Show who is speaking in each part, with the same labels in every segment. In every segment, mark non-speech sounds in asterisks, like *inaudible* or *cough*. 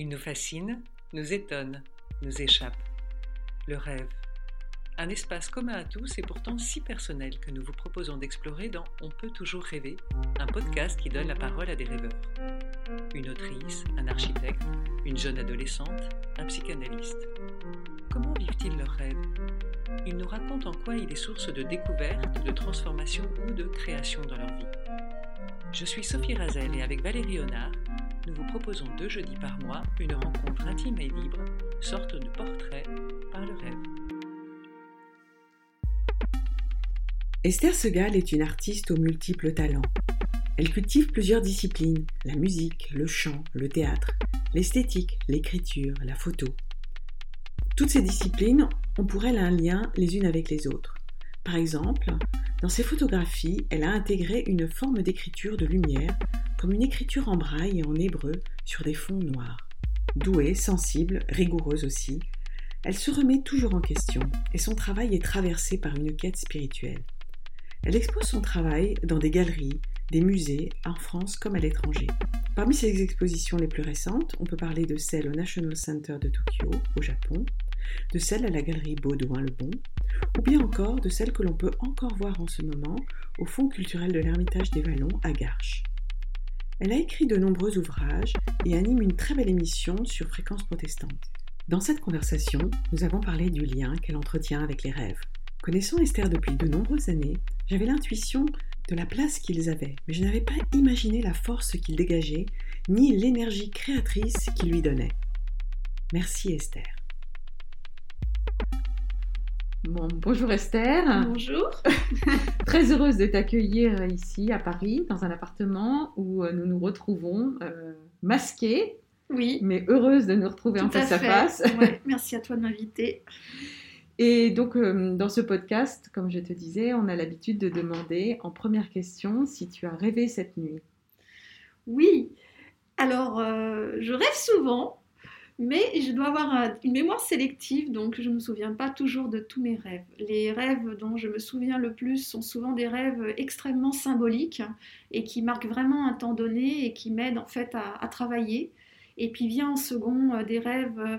Speaker 1: Il nous fascine, nous étonne, nous échappe. Le rêve. Un espace commun à tous et pourtant si personnel que nous vous proposons d'explorer dans On peut toujours rêver, un podcast qui donne la parole à des rêveurs. Une autrice, un architecte, une jeune adolescente, un psychanalyste. Comment vivent-ils leurs rêves? Ils nous racontent en quoi il est source de découverte, de transformation ou de création dans leur vie. Je suis Sophie Razel et avec Valérie Honard, nous vous proposons deux jeudis par mois une rencontre intime et libre, sorte de portrait par le rêve.
Speaker 2: Esther Segal est une artiste aux multiples talents. Elle cultive plusieurs disciplines, la musique, le chant, le théâtre, l'esthétique, l'écriture, la photo. Toutes ces disciplines ont pour elle un lien les unes avec les autres. Par exemple, dans ses photographies, elle a intégré une forme d'écriture de lumière, comme une écriture en braille et en hébreu sur des fonds noirs. Douée, sensible, rigoureuse aussi, elle se remet toujours en question et son travail est traversé par une quête spirituelle. Elle expose son travail dans des galeries, des musées, en France comme à l'étranger. Parmi ses expositions les plus récentes, on peut parler de celle au National Center de Tokyo, au Japon, de celle à la galerie Baudouin-le-Bon, ou bien encore de celle que l'on peut encore voir en ce moment au Fonds culturel de l'Ermitage des Vallons à Garches. Elle a écrit de nombreux ouvrages et anime une très belle émission sur Fréquence protestante. Dans cette conversation, nous avons parlé du lien qu'elle entretient avec les rêves. Connaissant Esther depuis de nombreuses années, j'avais l'intuition de la place qu'ils avaient, mais je n'avais pas imaginé la force qu'ils dégageaient, ni l'énergie créatrice qu'ils lui donnaient. Merci Esther bonjour Esther.
Speaker 3: Bonjour. *laughs*
Speaker 2: Très heureuse de t'accueillir ici à Paris, dans un appartement où euh, nous nous retrouvons euh, masqués.
Speaker 3: Oui.
Speaker 2: Mais heureuse de nous retrouver en face à, face.
Speaker 3: merci à toi de m'inviter. *laughs*
Speaker 2: Et donc, euh, dans ce podcast, comme je te disais, on a l'habitude de demander en première question si tu as rêvé cette nuit.
Speaker 3: Oui. Alors, je rêve souvent. Mais je dois avoir une mémoire sélective, donc je ne me souviens pas toujours de tous mes rêves. Les rêves dont je me souviens le plus sont souvent des rêves extrêmement symboliques et qui marquent vraiment un temps donné et qui m'aident en fait à, travailler. Et puis vient en second euh, des rêves euh,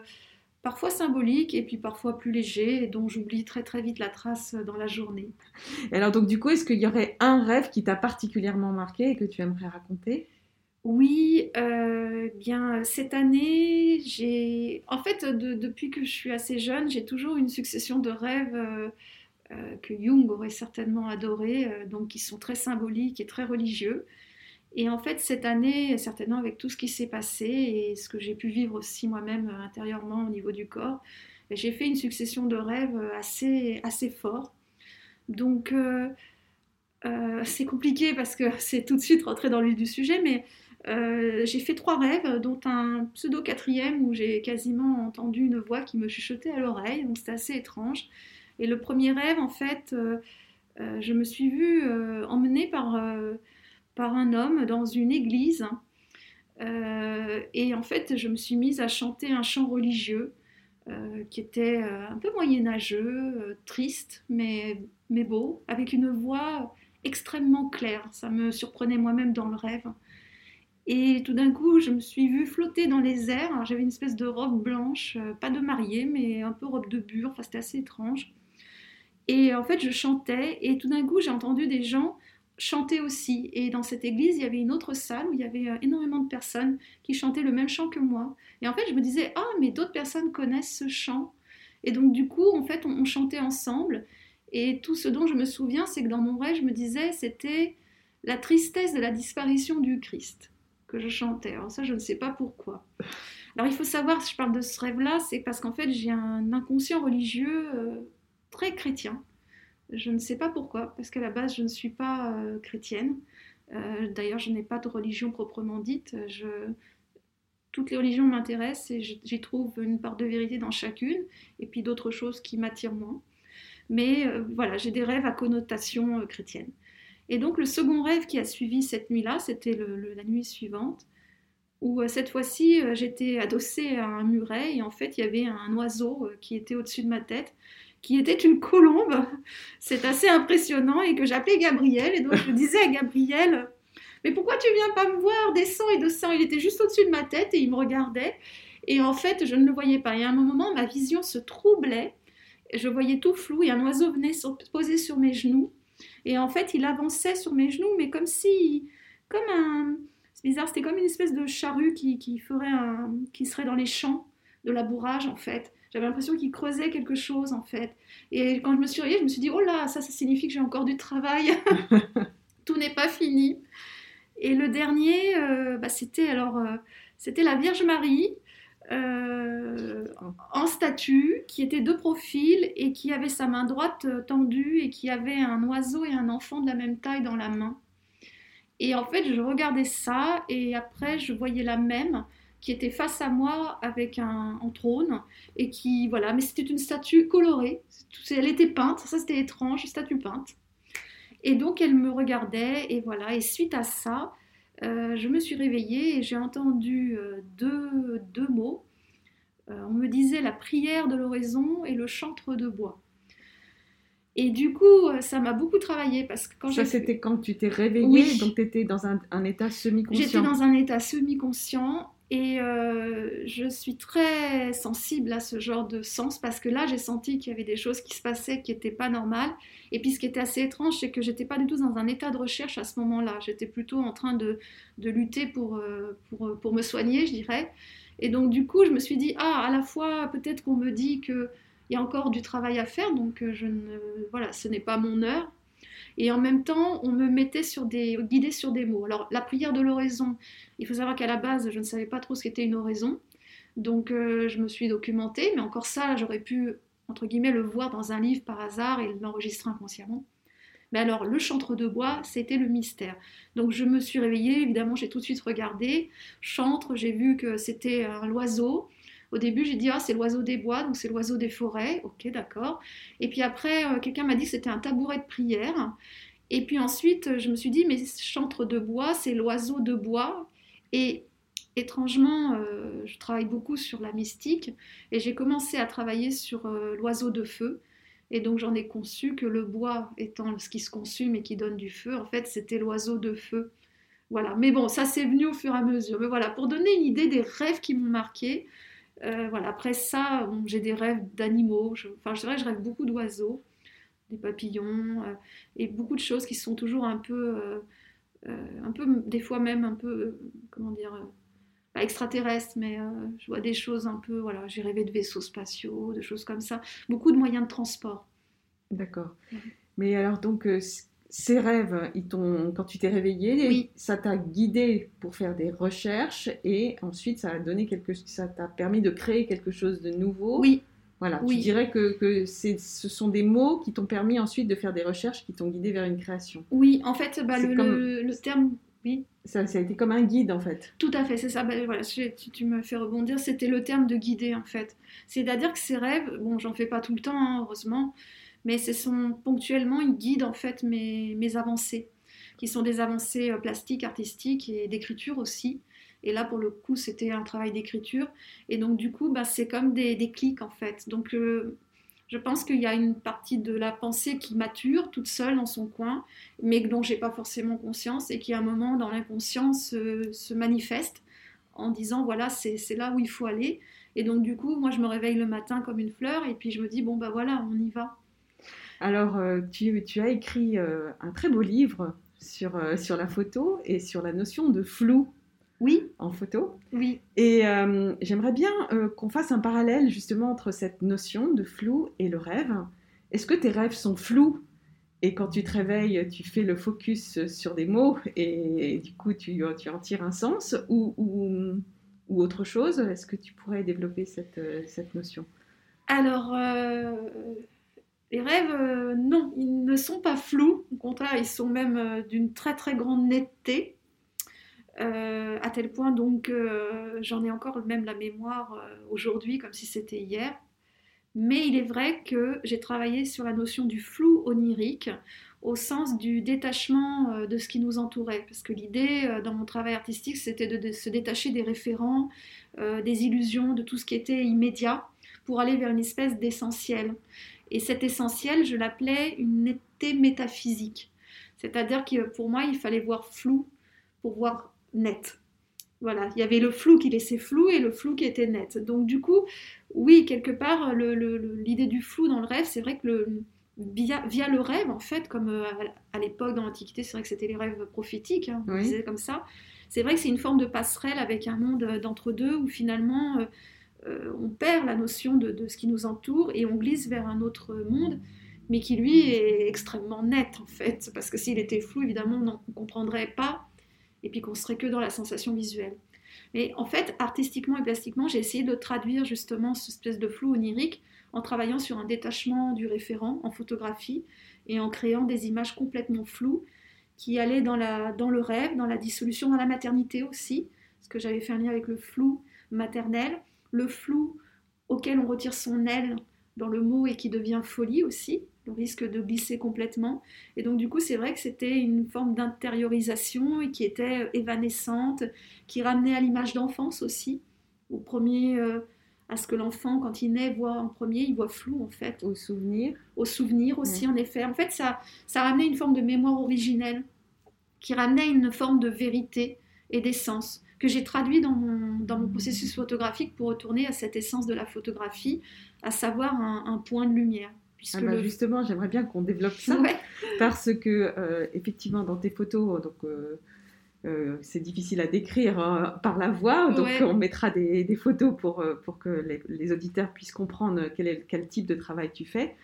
Speaker 3: parfois symboliques et puis parfois plus légers et dont j'oublie très très vite la trace dans la journée.
Speaker 2: Alors donc du coup, est-ce qu'il y aurait un rêve qui t'a particulièrement marqué et que tu aimerais raconter?
Speaker 3: Oui, euh, bien cette année, j'ai en fait depuis que je suis assez jeune, j'ai toujours une succession de rêves euh, euh, que Jung aurait certainement adoré, donc qui sont très symboliques et très religieux. Et en fait cette année, certainement avec tout ce qui s'est passé et ce que j'ai pu vivre aussi moi-même intérieurement au niveau du corps, j'ai fait une succession de rêves assez assez forts. Donc c'est compliqué parce que *laughs* c'est tout de suite rentrer dans le du sujet, mais euh, j'ai fait trois rêves, dont un pseudo quatrième où j'ai quasiment entendu une voix qui me chuchotait à l'oreille, donc c'était assez étrange. Et le premier rêve, en fait, euh, euh, je me suis vue emmenée par, par un homme dans une église. et en fait, je me suis mise à chanter un chant religieux qui était un peu moyenâgeux, triste, mais, mais beau, avec une voix extrêmement claire. Ça me surprenait moi-même dans le rêve. Et tout d'un coup, je me suis vue flotter dans les airs. J'avais une espèce de robe blanche, euh, pas de mariée, mais un peu robe de bure. Enfin, c'était assez étrange. Et en fait, je chantais. Et tout d'un coup, j'ai entendu des gens chanter aussi. Et dans cette église, il y avait une autre salle où il y avait euh, énormément de personnes qui chantaient le même chant que moi. Et en fait, je me disais, ah, mais d'autres personnes connaissent ce chant. Et donc, du coup, en fait, on, chantait ensemble. Et tout ce dont je me souviens, c'est que dans mon rêve, je me disais, c'était la tristesse de la disparition du Christ que je chantais. Alors ça, je ne sais pas pourquoi. Alors il faut savoir, si je parle de ce rêve-là, c'est parce qu'en fait, j'ai un inconscient religieux euh, très chrétien. Je ne sais pas pourquoi, parce qu'à la base, je ne suis pas euh, chrétienne. Euh, d'ailleurs, je n'ai pas de religion proprement dite. Toutes les religions m'intéressent et j'y trouve une part de vérité dans chacune, et puis d'autres choses qui m'attirent moins. Mais voilà, j'ai des rêves à connotation chrétienne. Et donc le second rêve qui a suivi cette nuit-là, c'était la nuit suivante, où euh, cette fois-ci euh, j'étais adossée à un muret et en fait il y avait un oiseau euh, qui était au-dessus de ma tête, qui était une colombe. *laughs* C'est assez impressionnant et que j'appelais Gabriel et donc je disais à Gabriel, mais pourquoi tu viens pas me voir? Descends et descends. Il était juste au-dessus de ma tête et il me regardait. Et en fait, je ne le voyais pas. Et à un moment, ma vision se troublait. Je voyais tout flou et un oiseau venait se poser sur mes genoux. Et en fait, il avançait sur mes genoux, mais comme si, comme un, c'est bizarre, c'était comme une espèce de charrue qui, ferait un, qui serait dans les champs de labourage en fait. J'avais l'impression qu'il creusait quelque chose en fait. Et quand je me suis réveillée, je me suis dit, oh là, ça, ça signifie que j'ai encore du travail. *laughs* Tout n'est pas fini. Et le dernier, euh, bah, c'était alors, euh, c'était la Vierge Marie euh, en statue, qui était de profil et qui avait sa main droite tendue et qui avait un oiseau et un enfant de la même taille dans la main. Et en fait, je regardais ça et après, je voyais la même qui était face à moi avec un, trône et qui, voilà, mais c'était une statue colorée. Elle était peinte, ça c'était étrange, statue peinte. Et donc elle me regardait et voilà. Et suite à ça, euh, je me suis réveillée et j'ai entendu euh, deux, deux, mots. Euh, on me disait la prière de l'oraison et le chantre de bois. Et du coup, ça m'a beaucoup travaillé parce que quand
Speaker 2: Ça, c'était quand tu t'es réveillée, donc tu étais dans un, un état semi-conscient.
Speaker 3: J'étais dans un état semi-conscient et euh, je suis très sensible à ce genre de sens parce que là, j'ai senti qu'il y avait des choses qui se passaient qui n'étaient pas normales. Et puis, ce qui était assez étrange, c'est que j'étais pas du tout dans un état de recherche à ce moment-là. J'étais plutôt en train de, de lutter pour, euh, pour, pour, me soigner, je dirais. Et donc, du coup, je me suis dit, ah, à la fois, peut-être qu'on me dit qu'il y a encore du travail à faire, donc euh, je ne, voilà, ce n'est pas mon heure. Et en même temps, on me mettait sur des, guidé sur des mots. Alors, la prière de l'oraison, il faut savoir qu'à la base, je ne savais pas trop ce qu'était une oraison. Donc, euh, je me suis documentée, mais encore ça, j'aurais pu, entre guillemets, le voir dans un livre par hasard et l'enregistrer inconsciemment. Mais alors, le chantre de bois, c'était le mystère. Donc, je me suis réveillée, évidemment, j'ai tout de suite regardé. Chantre, j'ai vu que c'était un oiseau. Au début, j'ai dit, ah, c'est l'oiseau des bois, donc c'est l'oiseau des forêts. Ok, d'accord. Et puis après, euh, quelqu'un m'a dit que c'était un tabouret de prière. Et puis ensuite, je me suis dit, mais chantre de bois, c'est l'oiseau de bois. Et étrangement, euh, je travaille beaucoup sur la mystique et j'ai commencé à travailler sur euh, l'oiseau de feu. Et donc j'en ai conçu que le bois étant ce qui se consume et qui donne du feu, en fait, c'était l'oiseau de feu. Voilà. Mais bon, ça c'est venu au fur et à mesure. Mais voilà, pour donner une idée des rêves qui m'ont marqué, euh, voilà, après ça, j'ai des rêves d'animaux. enfin, je dirais que je rêve beaucoup d'oiseaux, des papillons, euh, et beaucoup de choses qui sont toujours un peu, euh, un peu des fois même un peu, comment dire, pas extraterrestres, mais je vois des choses un peu, voilà, j'ai rêvé de vaisseaux spatiaux, de choses comme ça. Beaucoup de moyens de transport.
Speaker 2: D'accord. Mais alors, donc, ces rêves, ils quand tu t'es réveillé, ça t'a guidé pour faire des recherches et ensuite ça a donné quelque, ça t'a permis de créer quelque chose de nouveau.
Speaker 3: Oui.
Speaker 2: Voilà. Tu dirais que, que ce sont des mots qui t'ont permis ensuite de faire des recherches qui t'ont guidé vers une création.
Speaker 3: Oui, en fait, bah, le, le, terme, oui.
Speaker 2: Ça, ça, a été comme un guide en fait.
Speaker 3: Tout à fait, c'est ça. Bah, voilà, tu, tu, me fais rebondir. C'était le terme de guider en fait. C'est-à-dire que ces rêves, bon, j'en fais pas tout le temps, hein, heureusement mais ce sont ponctuellement, ils guident en fait mes, avancées, qui sont des avancées euh, plastiques, artistiques et d'écriture aussi. Et là, pour le coup, c'était un travail d'écriture. Et donc, du coup, bah, c'est comme des, des, clics en fait. Donc, euh, je pense qu'il y a une partie de la pensée qui mature toute seule dans son coin, mais dont j'ai pas forcément conscience et qui, à un moment, dans l'inconscient, se, se, manifeste en disant voilà, c'est là où il faut aller. Et donc, du coup, moi, je me réveille le matin comme une fleur et puis je me dis bon, bah voilà, on y va.
Speaker 2: Alors, euh, tu, as écrit euh, un très beau livre sur, euh, sur la photo et sur la notion de flou.
Speaker 3: Oui.
Speaker 2: En photo.
Speaker 3: Oui.
Speaker 2: Et j'aimerais bien qu'on fasse un parallèle justement entre cette notion de flou et le rêve. Est-ce que tes rêves sont flous? Et quand tu te réveilles, tu fais le focus sur des mots et, du coup tu, tu, en tires un sens ou, ou, autre chose? Est-ce que tu pourrais développer cette, cette notion?
Speaker 3: Alors, les rêves, euh, non, ils ne sont pas flous, au contraire, ils sont même euh, d'une très très grande netteté, euh, à tel point donc j'en ai encore même la mémoire aujourd'hui comme si c'était hier. Mais il est vrai que j'ai travaillé sur la notion du flou onirique au sens du détachement de ce qui nous entourait. Parce que l'idée dans mon travail artistique, c'était de, se détacher des référents, des illusions, de tout ce qui était immédiat, pour aller vers une espèce d'essentiel. Et cet essentiel, je l'appelais une netteté métaphysique. C'est-à-dire que pour moi, il fallait voir flou pour voir net. voilà, il y avait le flou qui laissait flou et le flou qui était net. Donc du coup, oui, quelque part, l'idée du flou dans le rêve, c'est vrai que le, via, le rêve, en fait, comme euh, à l'époque dans l'Antiquité, c'est vrai que c'était les rêves prophétiques, hein, on disait comme ça. C'est vrai que c'est une forme de passerelle avec un monde euh, d'entre-deux où finalement euh, on perd la notion de, de, ce qui nous entoure et on glisse vers un autre monde, mais qui lui est extrêmement net en fait, parce que s'il était flou, évidemment, on ne comprendrait pas et puis qu'on serait que dans la sensation visuelle. Mais en fait, artistiquement et plastiquement, j'ai essayé de traduire justement cette espèce de flou onirique en travaillant sur un détachement du référent en photographie et en créant des images complètement floues qui allaient dans, la, dans le rêve, dans la dissolution, dans la maternité aussi, parce que j'avais fait un lien avec le flou maternel, le flou auquel on retire son aile dans le mot et qui devient folie aussi, le risque de glisser complètement. Et donc, du coup, c'est vrai que c'était une forme d'intériorisation et qui était euh, évanescente, qui ramenait à l'image d'enfance aussi, au premier, euh, à ce que l'enfant, quand il naît, voit en premier, il voit flou en fait.
Speaker 2: Au souvenir.
Speaker 3: Au souvenir aussi, en effet. En fait, ça, ça ramenait une forme de mémoire originelle, qui ramenait une forme de vérité et d'essence que j'ai traduit dans mon, dans mon processus photographique pour retourner à cette essence de la photographie, à savoir un point de lumière.
Speaker 2: Ah bah, justement, j'aimerais bien qu'on développe ça, parce que euh, effectivement, dans tes photos, donc euh, euh, c'est difficile à décrire hein, par la voix, donc on mettra des, des photos pour, pour que les, les, auditeurs puissent comprendre quel, est, quel type de travail tu fais.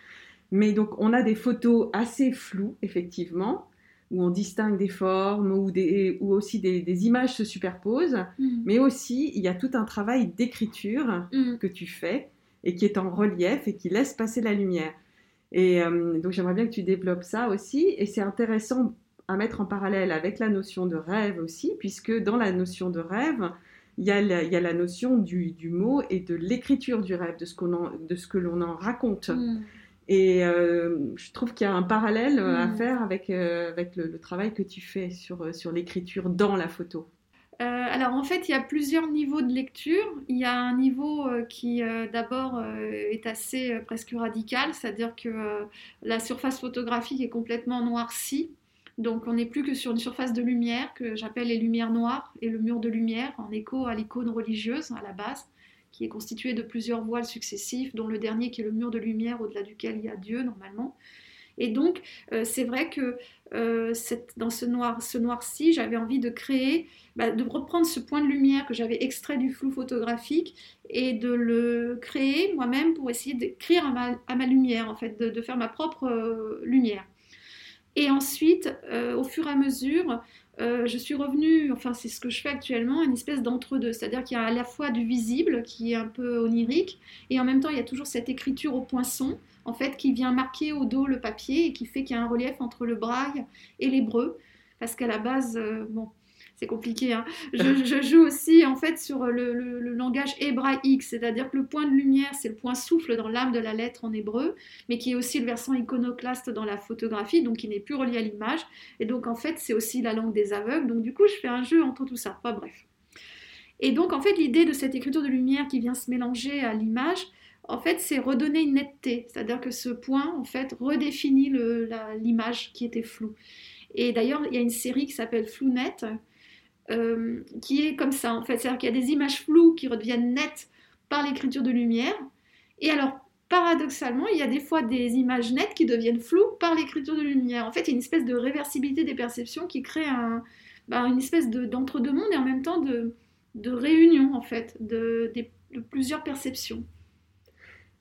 Speaker 2: Mais donc, on a des photos assez floues, effectivement, où on distingue des formes, où, des, où aussi des, des, images se superposent, mm. mais aussi il y a tout un travail d'écriture mm. que tu fais et qui est en relief et qui laisse passer la lumière. Et euh, donc j'aimerais bien que tu développes ça aussi. Et c'est intéressant à mettre en parallèle avec la notion de rêve aussi, puisque dans la notion de rêve, il y a la, il y a la notion du, du, mot et de l'écriture du rêve, de ce, qu'on de ce que l'on en raconte. Mm. Et euh, je trouve qu'il y a un parallèle à mm. faire avec, euh, avec le, le, travail que tu fais sur, sur l'écriture dans la photo.
Speaker 3: Euh, alors en fait, il y a plusieurs niveaux de lecture. Il y a un niveau euh, qui euh, d'abord est assez presque radical, c'est-à-dire que la surface photographique est complètement noircie. Donc on n'est plus que sur une surface de lumière que j'appelle les lumières noires et le mur de lumière en écho à l'icône religieuse à la base, qui est constituée de plusieurs voiles successifs, dont le dernier qui est le mur de lumière au-delà duquel il y a Dieu normalement. Et donc, c'est vrai que dans ce noir, ce noir-ci, j'avais envie de créer bah, de reprendre ce point de lumière que j'avais extrait du flou photographique et de le créer moi-même pour essayer d'écrire à ma, lumière, en fait, de, faire ma propre euh, lumière. Et ensuite, euh, au fur et à mesure, euh, je suis revenue, enfin c'est ce que je fais actuellement, une espèce d'entre-deux. C'est-à-dire qu'il y a à la fois du visible qui est un peu onirique, et en même temps il y a toujours cette écriture au poinçon, en fait, qui vient marquer au dos le papier et qui fait qu'il y a un relief entre le braille et l'hébreu. Parce qu'à la base, bon, c'est compliqué. Hein. *laughs* Je, joue aussi en fait sur le, langage hébraïque, c'est-à-dire que le point de lumière, c'est le point souffle dans l'âme de la lettre en hébreu, mais qui est aussi le versant iconoclaste dans la photographie, donc qui n'est plus relié à l'image. Et donc en fait, c'est aussi la langue des aveugles. Donc du coup, je fais un jeu entre tout ça. Pas bref. Et donc en fait, l'idée de cette écriture de lumière qui vient se mélanger à l'image, en fait, c'est redonner une netteté, c'est-à-dire que ce point, en fait, redéfinit l'image qui était floue. Et d'ailleurs, il y a une série qui s'appelle Flounet, euh, qui est comme ça en fait. C'est-à-dire qu'il y a des images floues qui redeviennent nettes par l'écriture de lumière. Et alors, paradoxalement, il y a des fois des images nettes qui deviennent floues par l'écriture de lumière. En fait, il y a une espèce de réversibilité des perceptions qui crée un, bah, une espèce d'entre-deux mondes et en même temps de, de réunion en fait de, de, plusieurs perceptions.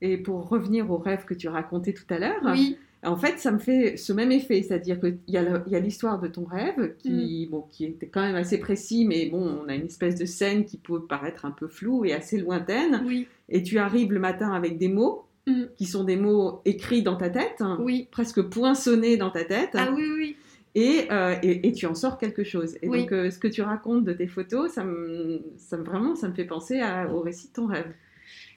Speaker 2: Et pour revenir au rêve que tu racontais tout à l'heure,
Speaker 3: oui.
Speaker 2: En fait, ça me fait ce même effet, c'est-à-dire qu'il y a l'histoire de ton rêve qui, mm. bon, qui était quand même assez précis, mais bon, on a une espèce de scène qui peut paraître un peu floue et assez lointaine.
Speaker 3: Oui.
Speaker 2: Et tu arrives le matin avec des mots mm. qui sont des mots écrits dans ta tête,
Speaker 3: oui.
Speaker 2: presque poinçonnés dans ta tête.
Speaker 3: Ah oui, oui.
Speaker 2: Et, euh, et, tu en sors quelque chose. Et donc, euh, ce que tu racontes de tes photos, ça me, ça vraiment, ça me fait penser au récit de ton rêve.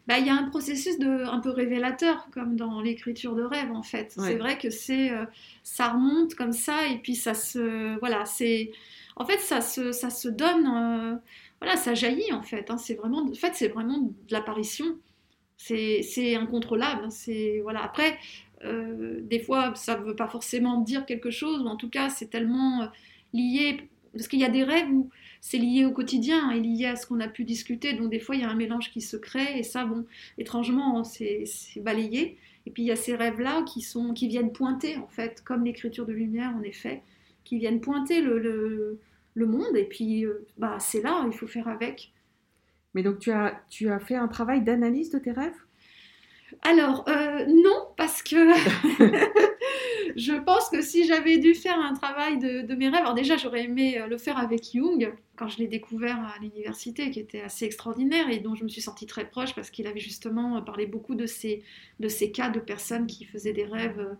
Speaker 3: Bah, il y a un processus de, un peu révélateur, comme dans l'écriture de rêve, en fait. C'est vrai que c'est, euh, ça remonte comme ça, et puis ça se, voilà, c'est, en fait, ça se, ça se donne, euh, voilà, ça jaillit, en fait. Hein. c'est vraiment, en fait, c'est vraiment de l'apparition. C'est, c'est incontrôlable. Hein. C'est, voilà. Après, euh, des fois, ça ne veut pas forcément dire quelque chose, ou en tout cas, c'est tellement lié Parce qu'il y a des rêves où c'est lié au quotidien et lié à ce qu'on a pu discuter, donc des fois il y a un mélange qui se crée et ça, bon, étrangement, c'est balayé. Et puis il y a ces rêves-là qui, sont, qui viennent pointer, en fait, comme l'écriture de lumière, en effet, qui viennent pointer le, le, monde et puis euh, bah, c'est là, il faut faire avec.
Speaker 2: Mais donc tu as, tu as fait un travail d'analyse de tes rêves?
Speaker 3: Alors, euh, non, parce que *laughs* je pense que si j'avais dû faire un travail de, mes rêves, alors déjà j'aurais aimé euh, le faire avec Jung, quand je l'ai découvert à l'université, qui était assez extraordinaire et dont je me suis sentie très proche parce qu'il avait justement parlé beaucoup de ces, de ces cas de personnes qui faisaient des rêves euh,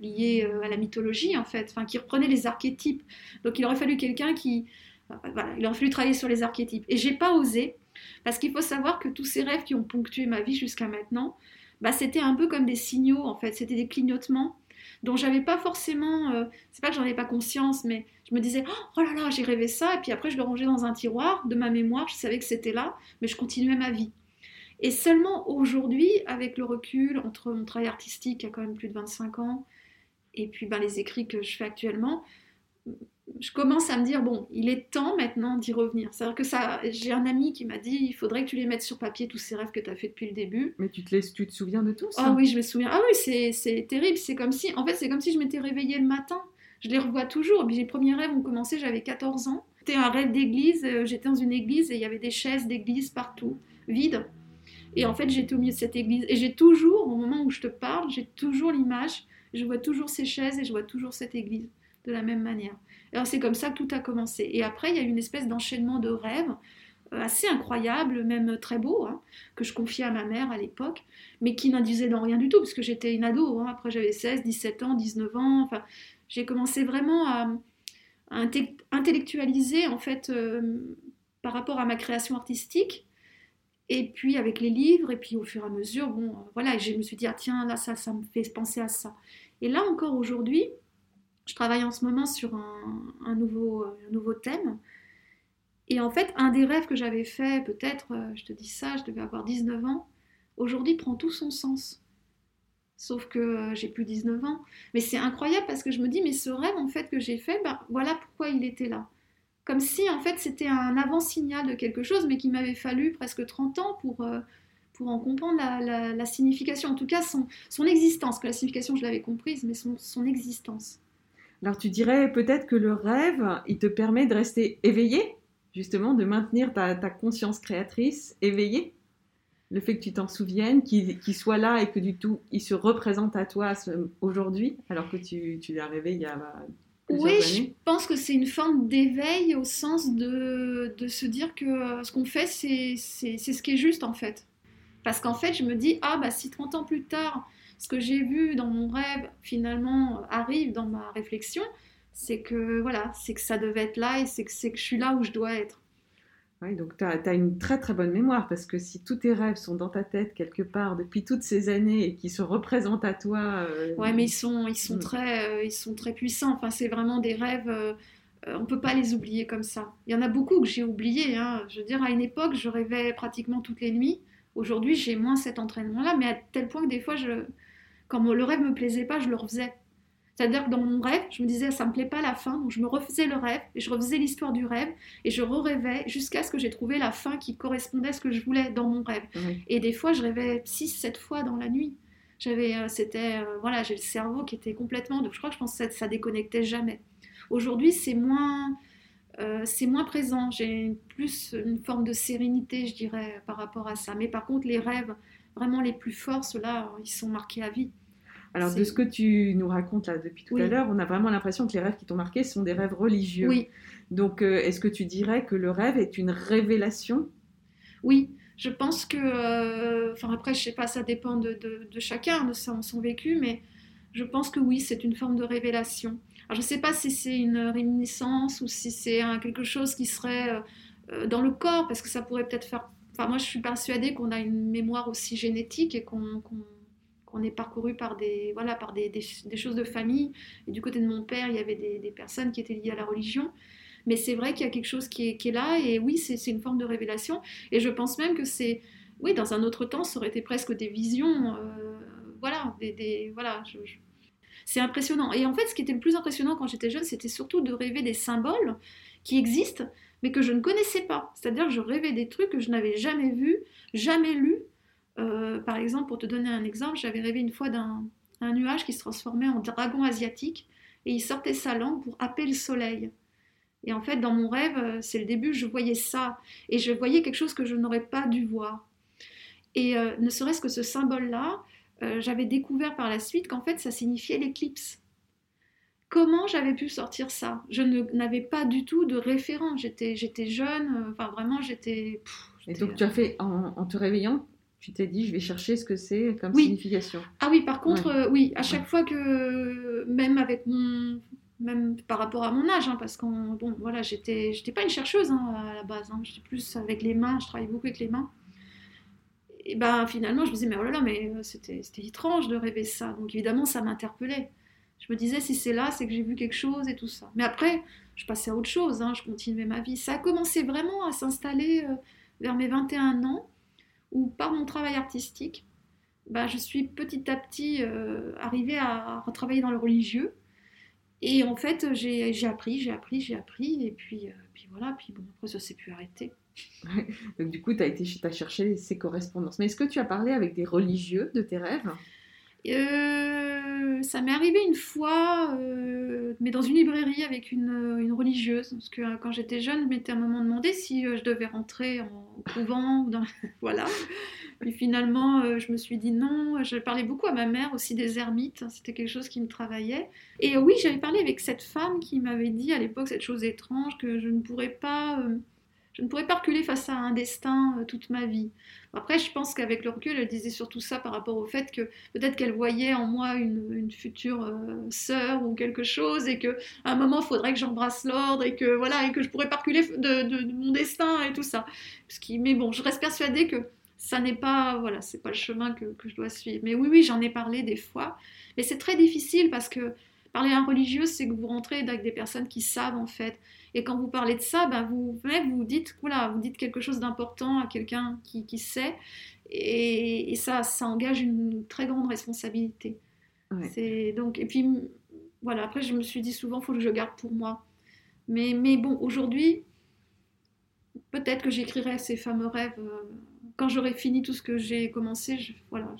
Speaker 3: liés à la mythologie en fait, enfin qui reprenaient les archétypes. Donc il aurait fallu quelqu'un qui... Voilà, il aurait fallu travailler sur les archétypes. Et j'ai pas osé, parce qu'il faut savoir que tous ces rêves qui ont ponctué ma vie jusqu'à maintenant, bah, c'était un peu comme des signaux en fait, c'était des clignotements dont j'avais pas forcément, euh, c'est pas que j'en avais pas conscience, mais je me disais oh là là j'ai rêvé ça et puis après je le rangeais dans un tiroir de ma mémoire, je savais que c'était là, mais je continuais ma vie. Et seulement aujourd'hui, avec le recul entre mon travail artistique qui a quand même plus de 25 ans et puis ben, les écrits que je fais actuellement, je commence à me dire bon, il est temps maintenant d'y revenir. C'est-à-dire que ça, j'ai un ami qui m'a dit il faudrait que tu les mettes sur papier tous ces rêves que tu as fait depuis le début.
Speaker 2: Mais tu te laisses, tu te souviens de tout
Speaker 3: ça? Ah oui, je me souviens. Ah oui, c'est terrible. C'est comme si, en fait, c'est comme si je m'étais réveillée le matin. Je les revois toujours. Puis les premiers rêves ont commencé, j'avais 14 ans. C'était un rêve d'église. Euh, j'étais dans une église et il y avait des chaises d'église partout, vides. Et en fait, j'étais au milieu de cette église. Et j'ai toujours, au moment où je te parle, j'ai toujours l'image. Je vois toujours ces chaises et je vois toujours cette église de la même manière. Alors c'est comme ça que tout a commencé. Et après, il y a une espèce d'enchaînement de rêves euh, assez incroyable, même très beau, hein, que je confiais à ma mère à l'époque, mais qui n'indisaient dans rien du tout, parce que j'étais une ado. Hein. Après, j'avais 16, 17 ans, 19 ans. J'ai commencé vraiment à, intellectualiser, en fait, euh, par rapport à ma création artistique. Et puis avec les livres, et puis au fur et à mesure, bon, euh, voilà, je me suis dit, ah tiens, là, ça, ça me fait penser à ça. Et là encore aujourd'hui, je travaille en ce moment sur un, nouveau, thème. Et en fait, un des rêves que j'avais fait, peut-être, euh, je te dis ça, je devais avoir 19 ans, aujourd'hui prend tout son sens. Sauf que euh, j'ai plus 19 ans. Mais c'est incroyable parce que je me dis, mais ce rêve, en fait, que j'ai fait, ben, voilà pourquoi il était là. Comme si, en fait, c'était un avant-signal de quelque chose, mais qu'il m'avait fallu presque 30 ans pour, euh, pour en comprendre la, signification. En tout cas, son, son existence. Que la signification, je l'avais comprise, mais son, son existence.
Speaker 2: Alors tu dirais peut-être que le rêve, il te permet de rester éveillé, justement, de maintenir ta, conscience créatrice éveillée? Le fait que tu t'en souviennes, qu'il soit là et que du tout, il se représente à toi aujourd'hui, alors que tu, l'as rêvé il y a bah,
Speaker 3: oui, je pense que c'est une forme d'éveil au sens de, de, se dire que euh, ce qu'on fait, c'est ce qui est juste en fait. Parce qu'en fait, je me dis, ah bah si 30 ans plus tard, ce que j'ai vu dans mon rêve finalement arrive dans ma réflexion, c'est que voilà, c'est que ça devait être là et c'est que, c'est que je suis là où je dois être.
Speaker 2: Oui, donc tu as, une très très bonne mémoire parce que si tous tes rêves sont dans ta tête quelque part depuis toutes ces années et qui se représentent à toi.
Speaker 3: Euh... Ouais, mais ils sont, ils, sont mm. très, euh, ils sont très puissants. Enfin, c'est vraiment des rêves. Euh, euh, on ne peut pas les oublier comme ça. Il y en a beaucoup que j'ai oubliés. Hein. Je veux dire, à une époque, je rêvais pratiquement toutes les nuits. Aujourd'hui, j'ai moins cet entraînement-là, mais à tel point que des fois, je, quand le rêve me plaisait pas, je le refaisais. C'est-à-dire que dans mon rêve, je me disais, ça me plaît pas la fin, donc je me refaisais le rêve, et je refaisais l'histoire du rêve, et je re-rêvais jusqu'à ce que j'ai trouvé la fin qui correspondait à ce que je voulais dans mon rêve. Et des fois, je rêvais 6-7 fois dans la nuit. J'avais, euh, c'était, euh, voilà, j'ai le cerveau qui était complètement, donc je crois que je pense que ça, déconnectait jamais. Aujourd'hui, c'est moins, euh, c'est moins présent. J'ai plus une forme de sérénité, je dirais, par rapport à ça. Mais par contre, les rêves vraiment les plus forts, ceux-là, ils sont marqués à vie.
Speaker 2: Alors, de ce que tu nous racontes là depuis tout à l'heure, on a vraiment l'impression que les rêves qui t'ont marqué sont des rêves religieux.
Speaker 3: Oui.
Speaker 2: Donc, euh, est-ce que tu dirais que le rêve est une révélation?
Speaker 3: Oui, je pense que. Euh, enfin, après, je sais pas, ça dépend de, chacun, de son, son, vécu, mais je pense que oui, c'est une forme de révélation. Alors, je ne sais pas si c'est une réminiscence ou si c'est quelque chose qui serait euh, dans le corps, parce que ça pourrait peut-être faire Enfin, moi, je suis persuadée qu'on a une mémoire aussi génétique et qu'on est parcouru par des, voilà, par des, choses de famille. Et du côté de mon père, il y avait des, personnes qui étaient liées à la religion. Mais c'est vrai qu'il y a quelque chose qui est, qui est là. Et oui, c'est une forme de révélation. Et je pense même que c'est. Oui, dans un autre temps, ça aurait été presque des visions. Euh, voilà, des, voilà c'est impressionnant. Et en fait, ce qui était le plus impressionnant quand j'étais jeune, c'était surtout de rêver des symboles qui existent, mais que je ne connaissais pas. C'est-à-dire que je rêvais des trucs que je n'avais jamais vus, jamais lus. Euh, par exemple, pour te donner un exemple, j'avais rêvé une fois d'un nuage qui se transformait en dragon asiatique et il sortait sa langue pour appeler le soleil. Et en fait, dans mon rêve, euh, c'est le début, je voyais ça et je voyais quelque chose que je n'aurais pas dû voir. Et euh, ne serait-ce que ce symbole-là, j'avais découvert par la suite qu'en fait, ça signifiait l'éclipse. Comment j'avais pu sortir ça? Je n'avais pas du tout de référent. J'étais, j'étais jeune, euh, enfin vraiment, j'étais.
Speaker 2: Et donc, tu as fait, en, te réveillant, tu t'es dit, je vais chercher ce que c'est comme signification.
Speaker 3: Ah oui, par contre, euh, oui, à chaque fois que, même avec mon. Même par rapport à mon âge, hein, parce qu'on, bon, voilà, j'étais, j'étais pas une chercheuse hein, à la base, hein, j'étais plus avec les mains, je travaille beaucoup avec les mains. Et ben finalement, je me disais, mais oh là là, mais euh, c'était, c'était étrange de rêver ça. Donc évidemment, ça m'interpellait je me disais, si c'est là, c'est que j'ai vu quelque chose et tout ça. Mais après, je passais à autre chose, hein, je continuais ma vie. Ça a commencé vraiment à s'installer euh, vers mes 21 ans, où par mon travail artistique, bah, je suis petit à petit euh, arrivée à retravailler dans le religieux. Et en fait, j'ai appris, j'ai appris, j'ai appris, et puis, euh, puis voilà, puis bon, après ça s'est pu arrêter. *laughs*
Speaker 2: Donc du coup, tu as, été, as cherché ces correspondances. Mais est-ce que tu as parlé avec des religieux de tes rêves?
Speaker 3: Euh, ça m'est arrivé une fois, euh, mais dans une librairie avec une, religieuse. Parce que euh, quand j'étais jeune, je m'étais à un moment demandé si je devais rentrer en couvent. Dans... *laughs* voilà. Puis finalement, je me suis dit non. Je parlais beaucoup à ma mère aussi des ermites. C'était quelque chose qui me travaillait. Et oui, j'avais parlé avec cette femme qui m'avait dit à l'époque cette chose étrange que je ne pourrais pas je ne pourrais pas reculer face à un destin euh, toute ma vie. Après, je pense qu'avec le recul, elle disait surtout ça par rapport au fait que peut-être qu'elle voyait en moi une, future euh, sœur ou quelque chose et que à un moment, il faudrait que j'embrasse l'ordre et que voilà et que je pourrais pas reculer de, mon destin et tout ça. mais bon, je reste persuadée que ça n'est pas voilà, c'est pas le chemin que, que je dois suivre. Mais oui, oui, j'en ai parlé des fois, mais c'est très difficile parce que parler à un religieux, c'est que vous rentrez avec des personnes qui savent en fait. Et quand vous parlez de ça, ben vous, vous dites, vous dites quelque chose d'important à quelqu'un qui, qui, sait, et, ça, ça engage une très grande responsabilité. C'est donc, et puis voilà, après je me suis dit souvent, il faut que je garde pour moi. Mais, mais bon, aujourd'hui, peut-être que j'écrirai ces fameux rêves euh, quand j'aurai fini tout ce que j'ai commencé. Je, voilà,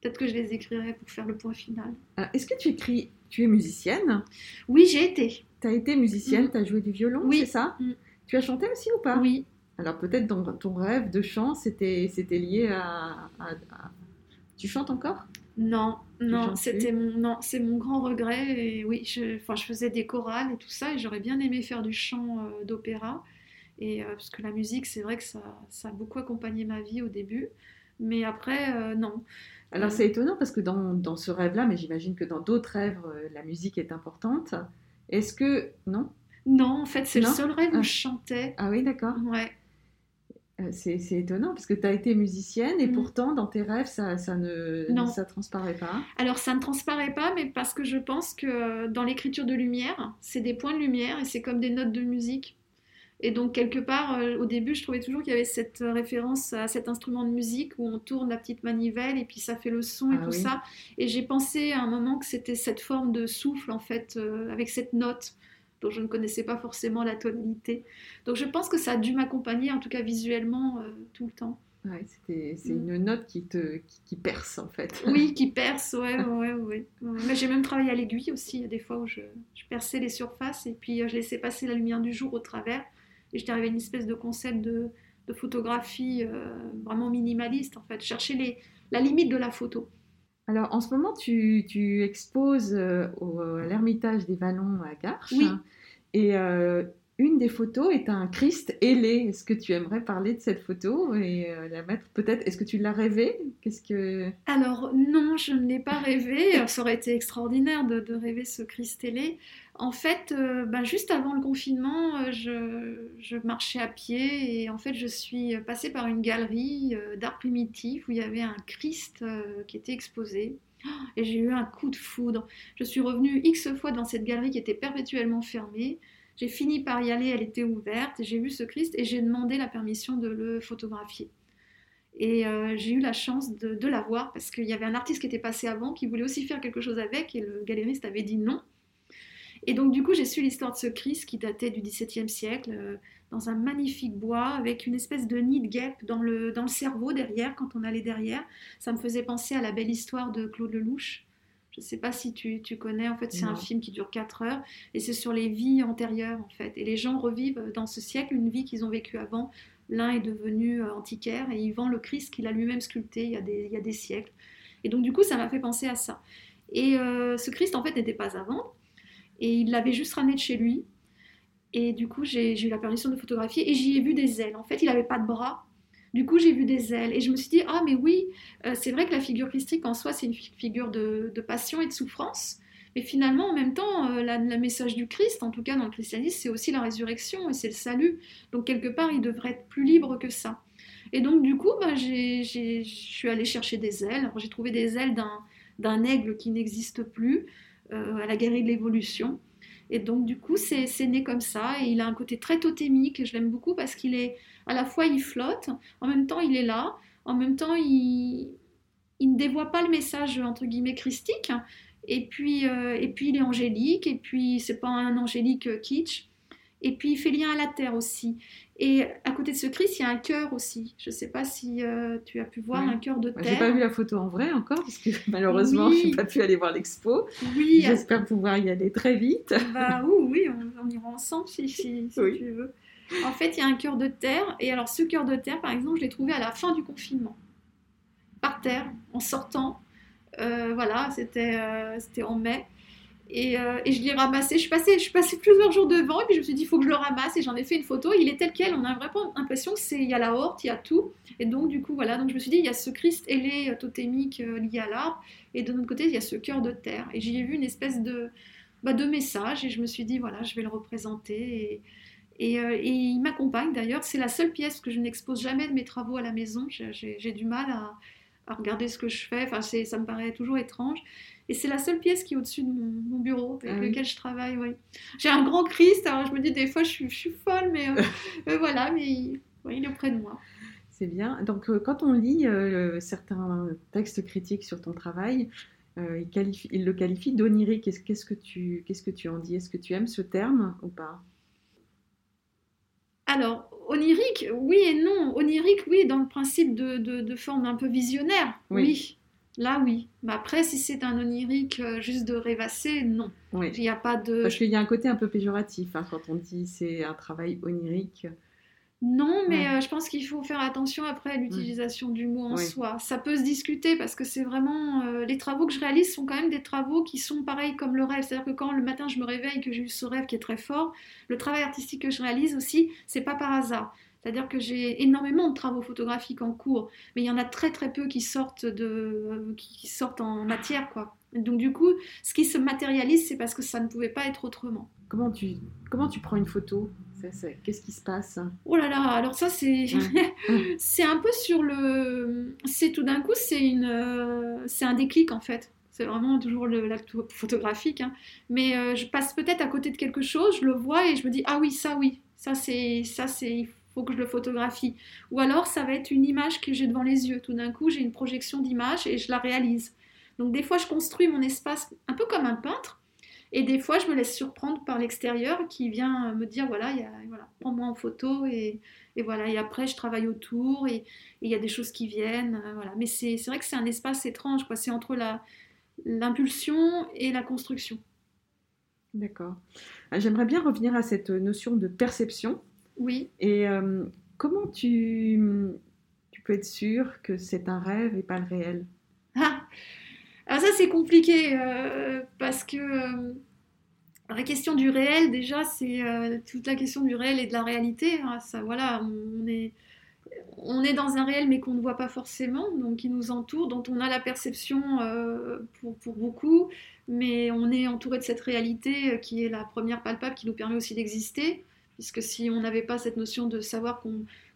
Speaker 3: peut-être que je les écrirai pour faire le point final.
Speaker 2: Ah, est-ce que tu écris Tu es musicienne?
Speaker 3: Oui, j'ai été.
Speaker 2: Tu as été musicienne, mm. tu as joué du violon,
Speaker 3: oui.
Speaker 2: c'est ça
Speaker 3: mm.
Speaker 2: Tu as chanté aussi ou pas
Speaker 3: Oui.
Speaker 2: Alors peut-être dans ton rêve de chant, c'était lié à, Tu chantes encore?
Speaker 3: Non, non, c'était mon non, c'est mon grand regret. Et oui, je, enfin, je faisais des chorales et tout ça, et j'aurais bien aimé faire du chant euh, d'opéra. Et euh, parce que la musique, c'est vrai que ça, ça, a beaucoup accompagné ma vie au début, mais après, euh, non.
Speaker 2: Alors c'est étonnant parce que dans, dans ce rêve-là, mais j'imagine que dans d'autres rêves, la musique est importante. Est-ce que. Non?
Speaker 3: Non, en fait, c'est le seul rêve où ah. je chantais.
Speaker 2: Ah oui, d'accord.
Speaker 3: Ouais.
Speaker 2: Euh, c'est, étonnant parce que tu as été musicienne et mm. pourtant dans tes rêves ça, ça ne
Speaker 3: non.
Speaker 2: ça transparaît pas.
Speaker 3: Alors ça ne transparaît pas mais parce que je pense que dans l'écriture de lumière, c'est des points de lumière et c'est comme des notes de musique. Et donc, quelque part, euh, au début, je trouvais toujours qu'il y avait cette référence à cet instrument de musique où on tourne la petite manivelle et puis ça fait le son et ah tout ça. Et j'ai pensé à un moment que c'était cette forme de souffle, en fait, euh, avec cette note dont je ne connaissais pas forcément la tonalité. Donc, je pense que ça a dû m'accompagner, en tout cas visuellement, euh, tout le temps.
Speaker 2: Ouais, c'est mm. une note qui, te, qui, perce en fait. *laughs*
Speaker 3: Oui, qui perce, *laughs* ouais, ouais, ouais. Mais j'ai même travaillé à l'aiguille aussi, il y a des fois où je, je, perçais les surfaces et puis je laissais passer la lumière du jour au travers. Et j'étais arrivée à une espèce de concept de, photographie euh, vraiment minimaliste, en fait, chercher les, la limite de la photo.
Speaker 2: Alors, en ce moment, tu, tu exposes euh, au, à l'Ermitage des Vallons à Garches.
Speaker 3: Oui.
Speaker 2: Et euh, une des photos est un Christ ailé. Est-ce que tu aimerais parler de cette photo et la mettre peut-être? Est-ce que tu l'as rêvé Qu'est-ce que
Speaker 3: Alors non, je ne l'ai pas rêvé. *laughs* Ça aurait été extraordinaire de, de rêver ce Christ ailé. En fait, euh, bah, juste avant le confinement, euh, je, marchais à pied et en fait, je suis passée par une galerie euh, d'art primitif où il y avait un Christ qui était exposé. Et j'ai eu un coup de foudre. Je suis revenue X fois dans cette galerie qui était perpétuellement fermée. J'ai fini par y aller, elle était ouverte. J'ai vu ce Christ et j'ai demandé la permission de le photographier. Et j'ai eu la chance de, de l'avoir parce qu'il y avait un artiste qui était passé avant qui voulait aussi faire quelque chose avec et le galériste avait dit non. Et donc du coup, j'ai su l'histoire de ce Christ qui datait du XVIIe siècle, euh, dans un magnifique bois, avec une espèce de nid de guêpe dans le, dans le cerveau derrière, quand on allait derrière. Ça me faisait penser à la belle histoire de Claude Lelouch. Je ne sais pas si tu, tu connais, en fait c'est un film qui dure 4 heures, et c'est sur les vies antérieures, en fait. Et les gens revivent dans ce siècle une vie qu'ils ont vécue avant. L'un est devenu euh, antiquaire, et il vend le Christ qu'il a lui-même sculpté il y, a des, il y a des siècles. Et donc du coup, ça m'a fait penser à ça. Et euh, ce Christ, en fait, n'était pas à vendre. Et il l'avait juste ramené de chez lui. Et du coup, j'ai eu la permission de photographier et j'y ai vu des ailes. En fait, il n'avait pas de bras. Du coup, j'ai vu des ailes. Et je me suis dit, ah, mais oui, euh, c'est vrai que la figure christique en soi, c'est une figure de, passion et de souffrance. Mais finalement, en même temps, euh, le message du Christ, en tout cas dans le christianisme, c'est aussi la résurrection et c'est le salut. Donc, quelque part, il devrait être plus libre que ça. Et donc, du coup, bah, je suis allée chercher des ailes. J'ai trouvé des ailes d'un aigle qui n'existe plus. Euh, à la galerie de l'évolution. Et donc, du coup, c'est né comme ça. Et il a un côté très totémique. Et je l'aime beaucoup parce qu'il est, à la fois, il flotte, en même temps, il est là, en même temps, il, il ne dévoie pas le message, entre guillemets, christique. Et puis, euh, et puis, il est angélique. Et puis, c'est pas un angélique kitsch. Et puis, il fait lien à la terre aussi. Et à côté de ce Christ, il y a un cœur aussi. Je ne sais pas si euh, tu as pu voir un cœur de terre.
Speaker 2: J'ai pas vu la photo en vrai encore, parce que *laughs* malheureusement, je n'ai pas pu aller voir l'expo. Oui. J'espère pouvoir y aller très vite.
Speaker 3: Bah *laughs* oui, oui on, ira ensemble si, si, tu veux. En fait, il y a un cœur de terre. Et alors, ce cœur de terre, par exemple, je l'ai trouvé à la fin du confinement. Par terre, en sortant. Euh, voilà, c'était euh, c'était en mai. Euh, et, je l'ai ramassé. Je suis, passée, je suis plusieurs jours devant et puis je me suis dit, il faut que je le ramasse. Et j'en ai fait une photo. Il est tel quel. On a vraiment l'impression qu'il y a la horte, il y a tout. Et donc, du coup, voilà. Donc, je me suis dit, il y a ce Christ ailé euh, totémique euh, lié à l'arbre. Et de l'autre côté, il y a ce cœur de terre. Et j'y ai vu une espèce de, bah, de message. Et je me suis dit, voilà, je vais le représenter. Et, et, il m'accompagne d'ailleurs. C'est la seule pièce que je n'expose jamais de mes travaux à la maison. J'ai du mal à, à, regarder ce que je fais. Enfin, ça me paraît toujours étrange. Et c'est la seule pièce qui est au-dessus de mon, bureau avec ah lequel je travaille. Oui. J'ai un grand Christ, alors je me dis des fois je suis, je suis folle, mais euh, *laughs* euh, voilà, mais il, il, est auprès de moi.
Speaker 2: C'est bien. Donc euh, quand on lit certains textes critiques sur ton travail, il, qualifie, il, le qualifie d'onirique. Qu'est-ce que tu qu'est-ce que tu en dis? Est-ce que tu aimes ce terme ou pas?
Speaker 3: Alors, onirique, oui et non. Onirique, oui, dans le principe de, de, forme un peu visionnaire, oui. Là, oui. Mais après, si c'est un onirique euh, juste de rêvasser, non. Il n'y a pas de.
Speaker 2: Parce qu'il y a un côté un peu péjoratif hein, quand on dit c'est un travail onirique.
Speaker 3: Non, mais euh, je pense qu'il faut faire attention après à l'utilisation du mot en soi. Ça peut se discuter parce que c'est vraiment. Euh, les travaux que je réalise sont quand même des travaux qui sont pareils comme le rêve. C'est-à-dire que quand le matin je me réveille, que j'ai eu ce rêve qui est très fort, le travail artistique que je réalise aussi, c'est pas par hasard. C'est-à-dire que j'ai énormément de travaux photographiques en cours, mais il y en a très très peu qui sortent, de, qui sortent en matière. Quoi. Donc du coup, ce qui se matérialise, c'est parce que ça ne pouvait pas être autrement.
Speaker 2: Comment tu, comment tu prends une photo? Qu'est-ce qui se passe
Speaker 3: Oh là là, alors ça c'est *laughs* c'est un peu sur le... C'est tout d'un coup, c'est une, c'est un déclic en fait. C'est vraiment toujours l'acte photographique. Hein. Mais euh, je passe peut-être à côté de quelque chose, je le vois et je me dis, ah oui, ça oui, ça c'est... Ça, c'est que je le photographie. Ou alors, ça va être une image que j'ai devant les yeux. Tout d'un coup, j'ai une projection d'image et je la réalise. Donc, des fois, je construis mon espace un peu comme un peintre. Et des fois, je me laisse surprendre par l'extérieur qui vient me dire voilà, y a, voilà prends-moi en photo. Et, et, voilà. Et après, je travaille autour et il y a des choses qui viennent. Euh, voilà. Mais c'est vrai que c'est un espace étrange. C'est entre l'impulsion et la construction.
Speaker 2: D'accord. Ah, j'aimerais bien revenir à cette notion de perception.
Speaker 3: Oui.
Speaker 2: Et euh, comment tu, tu peux être sûr que c'est un rêve et pas le réel?
Speaker 3: Alors ça c'est compliqué euh, parce que euh, la question du réel déjà c'est toute la question du réel et de la réalité. Hein. ça voilà, on est on est dans un réel mais qu'on ne voit pas forcément, donc qui nous entoure, dont on a la perception pour, pour, beaucoup, mais on est entouré de cette réalité qui est la première palpable qui nous permet aussi d'exister puisque si on n'avait pas cette notion de savoir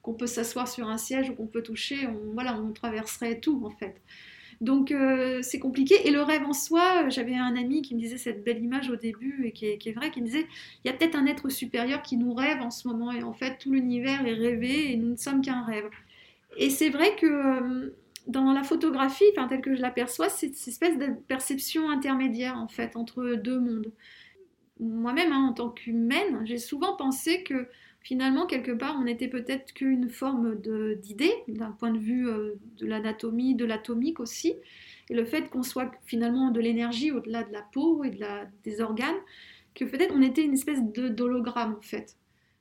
Speaker 3: qu'on peut s'asseoir sur un siège ou qu'on peut toucher, voilà, on traverserait tout en fait. Donc euh, c'est compliqué. Et le rêve en soi, j'avais un ami qui me disait cette belle image au début et qui est, qui est vrai, qui me disait il y a peut-être un être supérieur qui nous rêve en ce moment et en fait tout l'univers est rêvé et nous ne sommes qu'un rêve. Et c'est vrai que euh, dans la photographie, enfin telle que je l'aperçois, c'est cette espèce de perception intermédiaire en fait entre deux mondes moi-même, hein, en tant qu'humaine, j'ai souvent pensé que finalement, quelque part, on n'était peut-être qu'une forme d'idée, d'un point de vue euh, de l'anatomie, de l'atomique aussi. Et le fait qu'on soit finalement de l'énergie au-delà de la peau et de la, des organes, que peut-être on était une espèce d'hologramme en fait.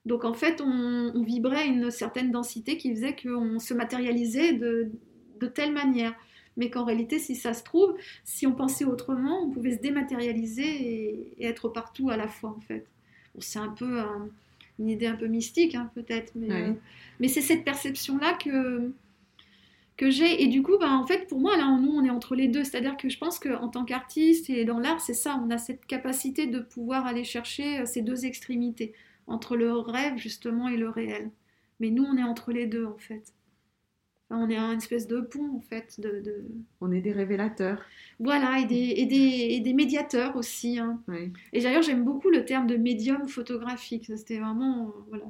Speaker 3: Donc en fait, on, vibrait une certaine densité qui faisait qu'on se matérialisait de, de telle manière. Mais qu'en réalité, si ça se trouve, si on pensait autrement, on pouvait se dématérialiser et, être partout à la fois en fait. c'est un peu une idée un peu mystique hein, peut-être, mais, euh, mais c'est cette perception-là que, que j'ai. Et du coup, bah, en fait, pour moi, là, nous, on est entre les deux. C'est-à-dire que je pense qu'en tant qu'artiste et dans l'art, c'est ça, on a cette capacité de pouvoir aller chercher euh, ces deux extrémités, entre le rêve, justement, et le réel. Mais nous, on est entre les deux, en fait. On est un espèce de pont, en fait. De,
Speaker 2: On est des révélateurs.
Speaker 3: Voilà, et des, et des, et des médiateurs aussi. Hein. Et d'ailleurs, j'aime beaucoup le terme de médium photographique. C'était vraiment, voilà,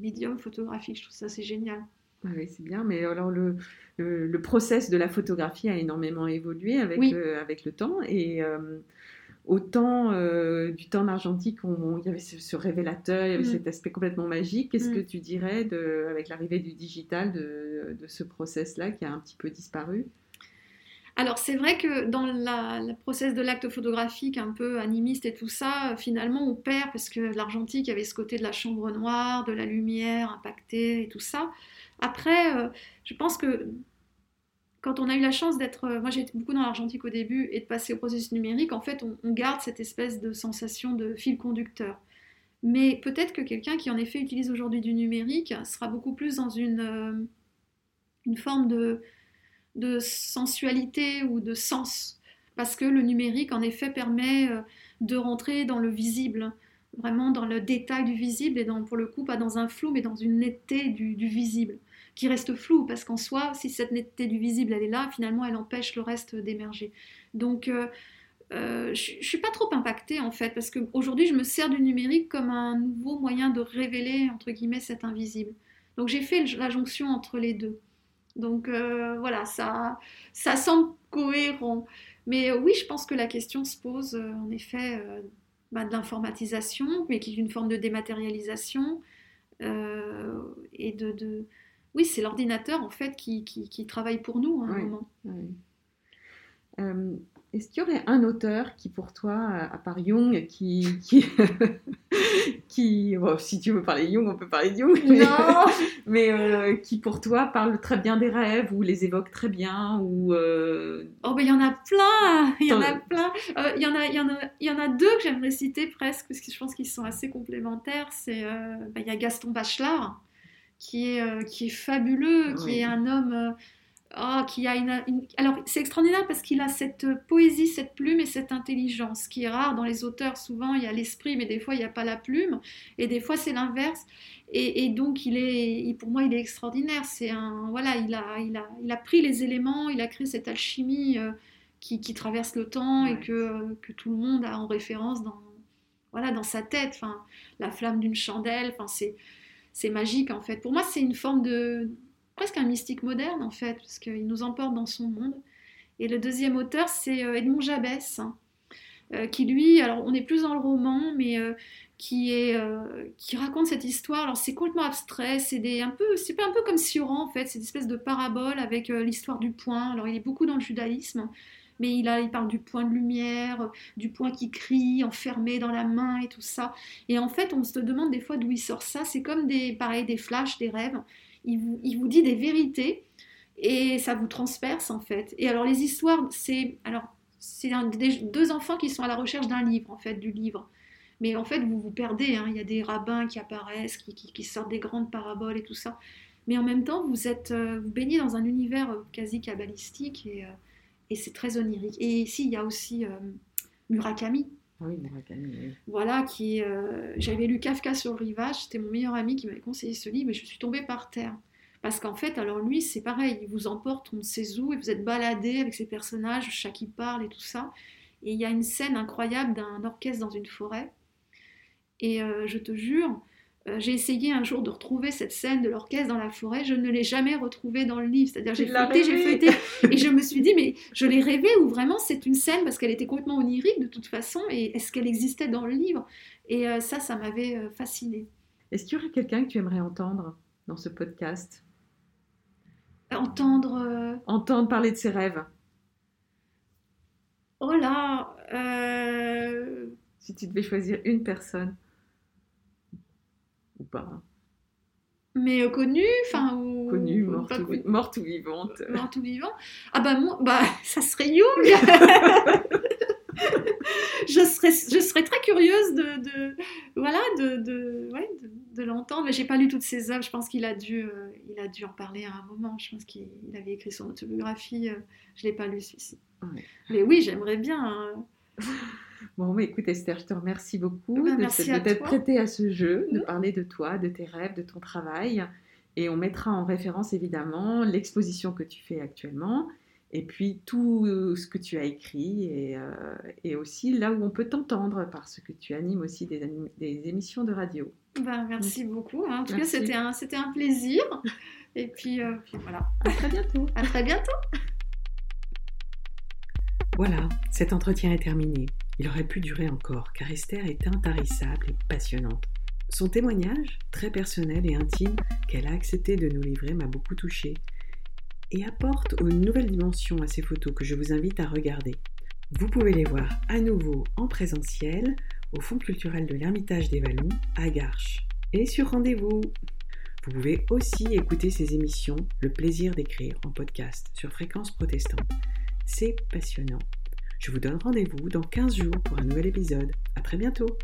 Speaker 3: médium photographique. Je trouve ça, c'est génial.
Speaker 2: Oui, c'est bien, mais alors le, le, process de la photographie a énormément évolué avec, le, avec le temps. Et euh, autant euh, du temps argentique, il y avait ce, révélateur, il y avait mm. cet aspect complètement magique. Qu'est-ce mm. que tu dirais de, avec l'arrivée du digital, de, de ce process-là qui a un petit peu disparu?
Speaker 3: Alors c'est vrai que dans la process de l'acte photographique un peu animiste et tout ça, finalement on perd parce que l'argentique avait ce côté de la chambre noire, de la lumière impactée et tout ça. Après, euh, je pense que quand on a eu la chance d'être, euh, moi j'ai été beaucoup dans l'argentique au début et de passer au processus numérique, en fait on, garde cette espèce de sensation de fil conducteur. Mais peut-être que quelqu'un qui en effet utilise aujourd'hui du numérique sera beaucoup plus dans une, euh, une forme de, de sensualité ou de sens. Parce que le numérique en effet permet de rentrer dans le visible, vraiment dans le détail du visible et dans, pour le coup pas dans un flou mais dans une netteté du visible qui reste floue, parce qu'en soi, si cette netteté du visible, elle est là, finalement, elle empêche le reste d'émerger. Donc, euh, euh, je ne suis pas trop impactée, en fait, parce qu'aujourd'hui, je me sers du numérique comme un nouveau moyen de révéler, entre guillemets, cet invisible. Donc, j'ai fait la jonction entre les deux. Donc, euh, voilà, ça, ça semble cohérent. Mais oui, je pense que la question se pose, en effet, bah, de l'informatisation, mais qui est une forme de dématérialisation, et de oui, c'est l'ordinateur en fait qui, qui, travaille pour nous à un moment.
Speaker 2: Euh, est-ce qu'il y aurait un auteur qui, pour toi, à part Jung, qui. qui, *laughs* qui si tu veux parler Jung, on peut parler de Jung. Mais, *laughs* mais euh, qui, pour toi, parle très bien des rêves ou les évoque très bien ou,
Speaker 3: euh, Oh, ben il y en a plein Il y en a plein Il y, en a, y, en a, y en a deux que j'aimerais citer presque, parce que je pense qu'ils sont assez complémentaires. C'est ben, il y a Gaston Bachelard qui est, euh, qui est fabuleux, qui est un homme euh, oh, qui a une, Alors, c'est extraordinaire parce qu'il a cette poésie, cette plume et cette intelligence, qui est rare dans les auteurs. Souvent, il y a l'esprit, mais des fois, il n'y a pas la plume. Et des fois, c'est l'inverse. Et, donc, il est, pour moi, il est extraordinaire. C'est un, voilà, il a, il, a, il a pris les éléments, il a créé cette alchimie euh, qui, qui, traverse le temps et que, que, tout le monde a en référence dans, voilà, dans sa tête. Enfin, la flamme d'une chandelle, enfin, c'est c'est magique en fait. Pour moi, c'est une forme de presque un mystique moderne en fait, parce qu'il nous emporte dans son monde. Et le deuxième auteur, c'est euh, Edmond Jabès, hein, euh, qui lui, alors on est plus dans le roman, mais euh, qui est qui raconte cette histoire. Alors c'est complètement abstrait, c'est des un peu, c'est un peu comme Sioran en fait, c'est une espèce de parabole avec l'histoire du point. Alors il est beaucoup dans le judaïsme mais il, parle du point de lumière, du point qui crie, enfermé dans la main et tout ça. Et en fait, on se demande des fois d'où il sort ça. C'est comme des, pareil, des flashs, des rêves. Il vous, il vous dit des vérités et ça vous transperce en fait. Et alors les histoires, c'est alors c'est deux enfants qui sont à la recherche d'un livre en fait, du livre. Mais en fait, vous vous perdez. Hein. Il y a des rabbins qui apparaissent, qui, qui, sortent des grandes paraboles et tout ça. Mais en même temps, vous êtes euh, vous baignez dans un univers euh, quasi kabbalistique et euh, et c'est très onirique. Et ici, il y a aussi euh, Murakami.
Speaker 2: Ah oui, Murakami.
Speaker 3: Voilà, qui euh, j'avais lu Kafka sur le rivage, c'était mon meilleur ami qui m'avait conseillé ce livre, mais je suis tombée par terre. Parce qu'en fait, alors lui, c'est pareil, il vous emporte, on ne sait où, et vous êtes baladé avec ces personnages, chaque qui parle et tout ça. Et il y a une scène incroyable d'un orchestre dans une forêt. Et euh, je te jure, j'ai essayé un jour de retrouver cette scène de l'orchestre dans la forêt, je ne l'ai jamais retrouvée dans le livre. C'est-à-dire, j'ai feuilleté, j'ai feuilleté, *laughs* et je me suis dit, mais je l'ai rêvé ou vraiment c'est une scène parce qu'elle était complètement onirique de toute façon, et est-ce qu'elle existait dans le livre? Et euh, ça, ça m'avait euh, fascinée.
Speaker 2: Est-ce qu'il y aurait quelqu'un que tu aimerais entendre dans ce podcast?
Speaker 3: Entendre.
Speaker 2: Entendre parler de ses rêves.
Speaker 3: Oh là
Speaker 2: Si tu devais choisir une personne ou pas
Speaker 3: mais euh, connue, enfin
Speaker 2: ou connue, morte, ou, morte ou vivante.
Speaker 3: Morte ou vivante. Ah bah moi, bah *laughs* ça serait Jung. *laughs* je serais, je serais très curieuse de, de voilà, de, de, ouais, de, l'entendre. Mais j'ai pas lu toutes ses œuvres. Je pense qu'il a dû, euh, il a dû en parler à un moment. Je pense qu'il avait écrit son autobiographie. Euh, je l'ai pas lu celui-ci. Mais oui, j'aimerais bien. Hein. *laughs*
Speaker 2: Bon, mais écoute Esther, je te remercie beaucoup bah, de t'être prêtée à ce jeu, de parler de toi, de tes rêves, de ton travail. Et on mettra en référence évidemment l'exposition que tu fais actuellement, et puis tout ce que tu as écrit, et, euh, aussi là où on peut t'entendre, parce que tu animes aussi des, émissions de radio.
Speaker 3: Ben, merci beaucoup. En tout cas, c'était un, un plaisir. Et puis, euh, puis voilà.
Speaker 2: À très bientôt.
Speaker 3: À très bientôt.
Speaker 2: Voilà, cet entretien est terminé. Il aurait pu durer encore, car Esther est intarissable et passionnante. Son témoignage, très personnel et intime, qu'elle a accepté de nous livrer, m'a beaucoup touché et apporte une nouvelle dimension à ces photos que je vous invite à regarder. Vous pouvez les voir à nouveau en présentiel au Fonds culturel de l'Ermitage des Vallons à Garches et sur rendez-vous. Vous pouvez aussi écouter ces émissions Le plaisir d'écrire en podcast sur Fréquence Protestante. C'est passionnant. Je vous donne rendez-vous dans 15 jours pour un nouvel épisode. À très bientôt!